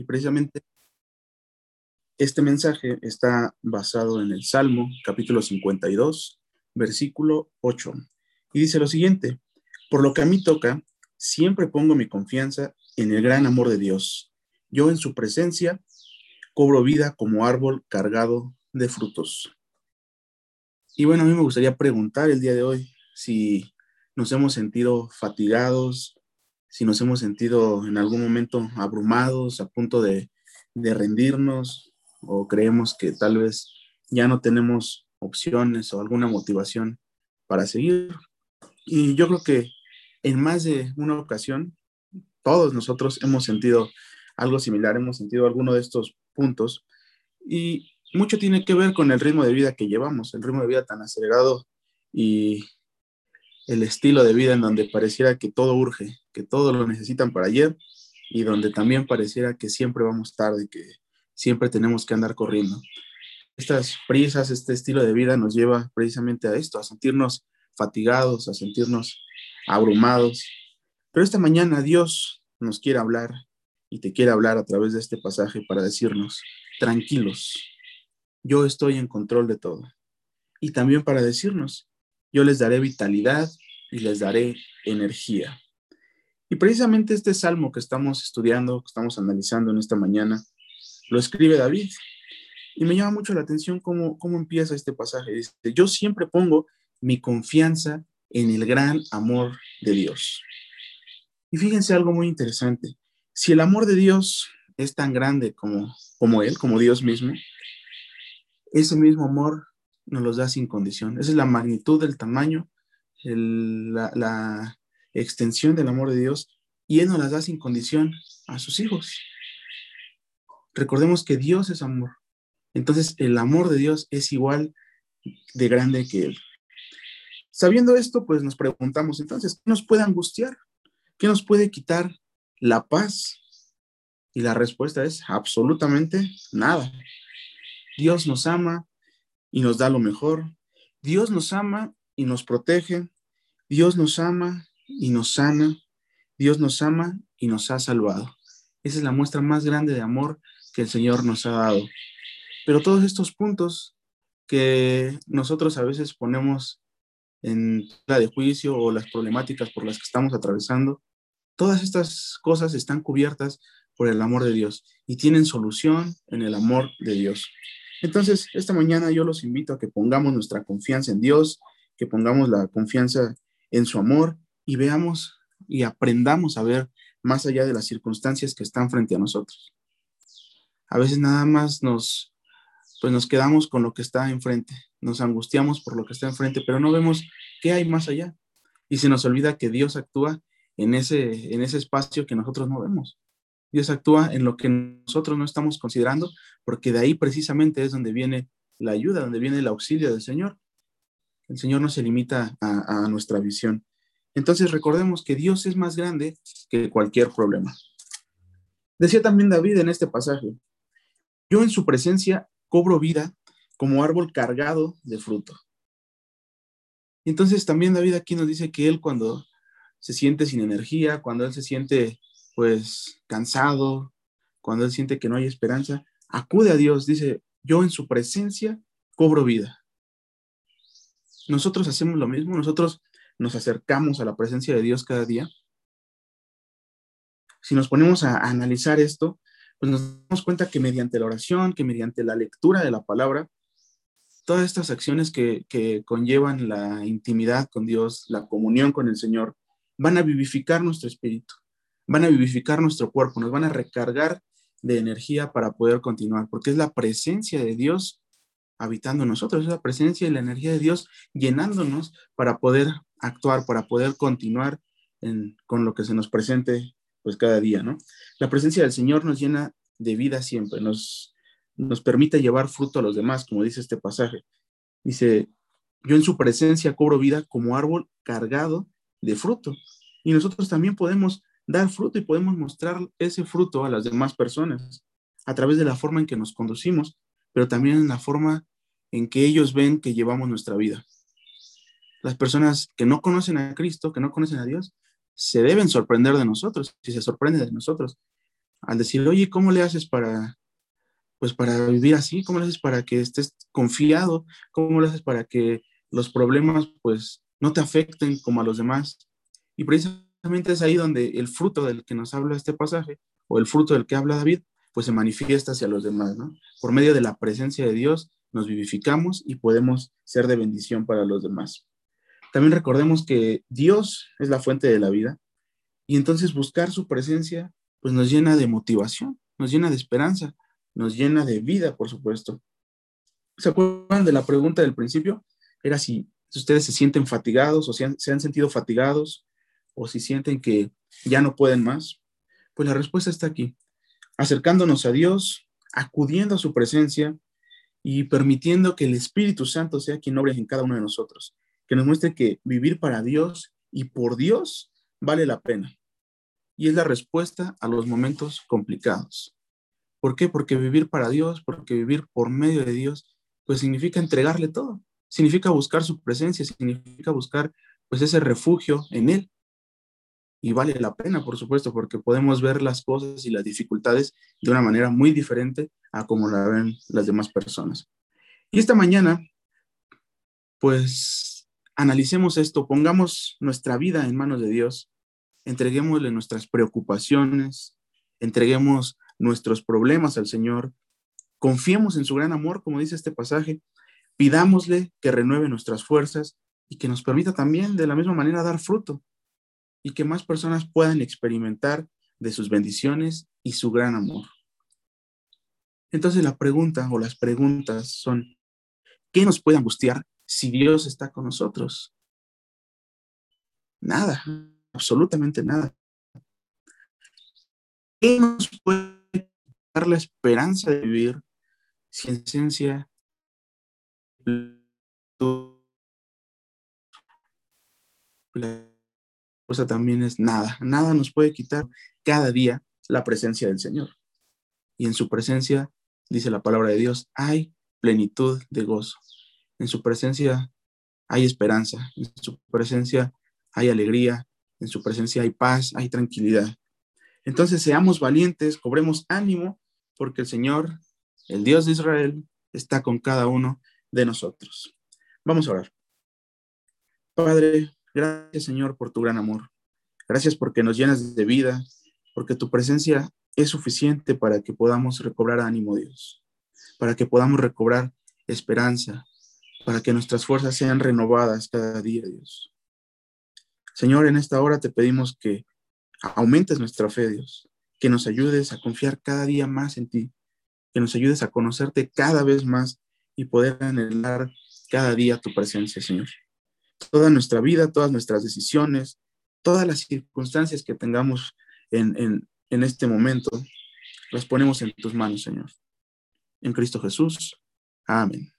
Y precisamente este mensaje está basado en el Salmo capítulo 52, versículo 8. Y dice lo siguiente, por lo que a mí toca, siempre pongo mi confianza en el gran amor de Dios. Yo en su presencia cobro vida como árbol cargado de frutos. Y bueno, a mí me gustaría preguntar el día de hoy si nos hemos sentido fatigados, si nos hemos sentido en algún momento abrumados, a punto de, de rendirnos, o creemos que tal vez ya no tenemos opciones o alguna motivación para seguir. Y yo creo que en más de una ocasión, todos nosotros hemos sentido algo similar, hemos sentido alguno de estos puntos. Y mucho tiene que ver con el ritmo de vida que llevamos, el ritmo de vida tan acelerado y el estilo de vida en donde pareciera que todo urge, que todo lo necesitan para ayer y donde también pareciera que siempre vamos tarde, que siempre tenemos que andar corriendo. Estas prisas, este estilo de vida nos lleva precisamente a esto, a sentirnos fatigados, a sentirnos abrumados. Pero esta mañana Dios nos quiere hablar y te quiere hablar a través de este pasaje para decirnos, tranquilos, yo estoy en control de todo. Y también para decirnos, yo les daré vitalidad y les daré energía. Y precisamente este salmo que estamos estudiando, que estamos analizando en esta mañana, lo escribe David. Y me llama mucho la atención cómo, cómo empieza este pasaje. Dice, yo siempre pongo mi confianza en el gran amor de Dios. Y fíjense algo muy interesante. Si el amor de Dios es tan grande como, como Él, como Dios mismo, ese mismo amor nos los da sin condición. Esa es la magnitud del tamaño, la, la, extensión del amor de Dios, y Él nos las da sin condición a sus hijos. Recordemos que Dios es amor. Entonces, el amor de Dios es igual de grande que Él. Sabiendo esto, pues nos preguntamos entonces, ¿qué nos puede angustiar? ¿Qué nos puede quitar la paz? Y la respuesta es absolutamente nada. Dios nos ama y nos da lo mejor. Dios nos ama y nos protege. Dios nos ama y nos sana. Dios nos ama y nos ha salvado. Esa es la muestra más grande de amor que el Señor nos ha dado. Pero todos estos puntos que nosotros a veces ponemos en la de juicio o las problemáticas por las que estamos atravesando, todas estas cosas están cubiertas por el amor de Dios y tienen solución en el amor de Dios. Entonces, esta mañana yo los invito a que pongamos nuestra confianza en Dios, que pongamos la confianza en su amor y veamos y aprendamos a ver más allá de las circunstancias que están frente a nosotros. A veces nada más nos, pues nos quedamos con lo que está enfrente, nos angustiamos por lo que está enfrente, pero no vemos qué hay más allá. Y se nos olvida que Dios actúa en ese, en ese espacio que nosotros no vemos. Dios actúa en lo que nosotros no estamos considerando, porque de ahí precisamente es donde viene la ayuda, donde viene el auxilio del Señor. El Señor no se limita a, a nuestra visión. Entonces recordemos que Dios es más grande que cualquier problema. Decía también David en este pasaje, yo en su presencia cobro vida como árbol cargado de fruto. Entonces también David aquí nos dice que él cuando se siente sin energía, cuando él se siente pues cansado, cuando él siente que no hay esperanza, acude a Dios, dice, yo en su presencia cobro vida. Nosotros hacemos lo mismo, nosotros nos acercamos a la presencia de Dios cada día. Si nos ponemos a, analizar esto, pues nos damos cuenta que mediante la oración, que mediante la lectura de la palabra, todas estas acciones que, que conllevan la intimidad con Dios, la comunión con el Señor, van a vivificar nuestro espíritu van a vivificar nuestro cuerpo, nos van a recargar de energía para poder continuar, porque es la presencia de Dios habitando nosotros, es la presencia y la energía de Dios llenándonos para poder actuar, para poder continuar con lo que se nos presente pues cada día, ¿no? La presencia del Señor nos llena de vida siempre, nos, nos permite llevar fruto a los demás, como dice este pasaje. Dice, yo en su presencia cobro vida como árbol cargado de fruto. Y nosotros también podemos dar fruto y podemos mostrar ese fruto a las demás personas a través de la forma en que nos conducimos, pero también en la forma en que ellos ven que llevamos nuestra vida. Las personas que no conocen a Cristo, que no conocen a Dios, se deben sorprender de nosotros, si se sorprenden de nosotros. al decir, oye, ¿cómo le haces para, pues para vivir así? ¿Cómo le haces para que estés confiado? ¿Cómo le haces para que los problemas, pues, no te afecten como a los demás? Y precisamente es ahí donde el fruto del que nos habla este pasaje, o el fruto del que habla David, pues se manifiesta hacia los demás, ¿no? Por medio de la presencia de Dios nos vivificamos y podemos ser de bendición para los demás. También recordemos que Dios es la fuente de la vida y entonces buscar su presencia pues nos llena de motivación, nos llena de esperanza, nos llena de vida, por supuesto. ¿Se acuerdan de la pregunta del principio? Era si, ustedes se sienten fatigados o se han sentido fatigados o si sienten que ya no pueden más. Pues la respuesta está aquí, acercándonos a Dios, acudiendo a su presencia y permitiendo que el Espíritu Santo sea quien obre en cada uno de nosotros, que nos muestre que vivir para Dios y por Dios vale la pena. Y es la respuesta a los momentos complicados. ¿Por qué? Porque vivir para Dios, porque vivir por medio de Dios, pues significa entregarle todo. Significa buscar su presencia, significa buscar pues ese refugio en Él. Y vale la pena, por supuesto, porque podemos ver las cosas y las dificultades de una manera muy diferente a como la ven las demás personas. Y esta mañana, pues analicemos esto, pongamos nuestra vida en manos de Dios, entreguémosle nuestras preocupaciones, entreguemos nuestros problemas al Señor, confiemos en su gran amor, como dice este pasaje, pidámosle que renueve nuestras fuerzas y que nos permita también de la misma manera dar fruto y que más personas puedan experimentar de sus bendiciones y su gran amor. Entonces la pregunta o las preguntas son, ¿qué nos puede angustiar si Dios está con nosotros? Nada, absolutamente nada. ¿Qué nos puede dar la esperanza de vivir si en esencia cosa también es nada? Nada nos puede quitar cada día la presencia del Señor. Y en su presencia dice la palabra de Dios, hay plenitud de gozo. En su presencia hay esperanza, en su presencia hay alegría, en su presencia hay paz, hay tranquilidad. Entonces seamos valientes, cobremos ánimo, porque el Señor, el Dios de Israel, está con cada uno de nosotros. Vamos a orar. Padre, gracias Señor por tu gran amor. Gracias porque nos llenas de vida, porque tu presencia es suficiente para que podamos recobrar ánimo, Dios, para que podamos recobrar esperanza, para que nuestras fuerzas sean renovadas cada día, Dios. Señor, en esta hora te pedimos que aumentes nuestra fe, Dios, que nos ayudes a confiar cada día más en ti, que nos ayudes a conocerte cada vez más y poder anhelar cada día tu presencia, Señor. Toda nuestra vida, todas nuestras decisiones, todas las circunstancias que tengamos en, en, en este momento, las ponemos en tus manos, Señor. En Cristo Jesús. Amén.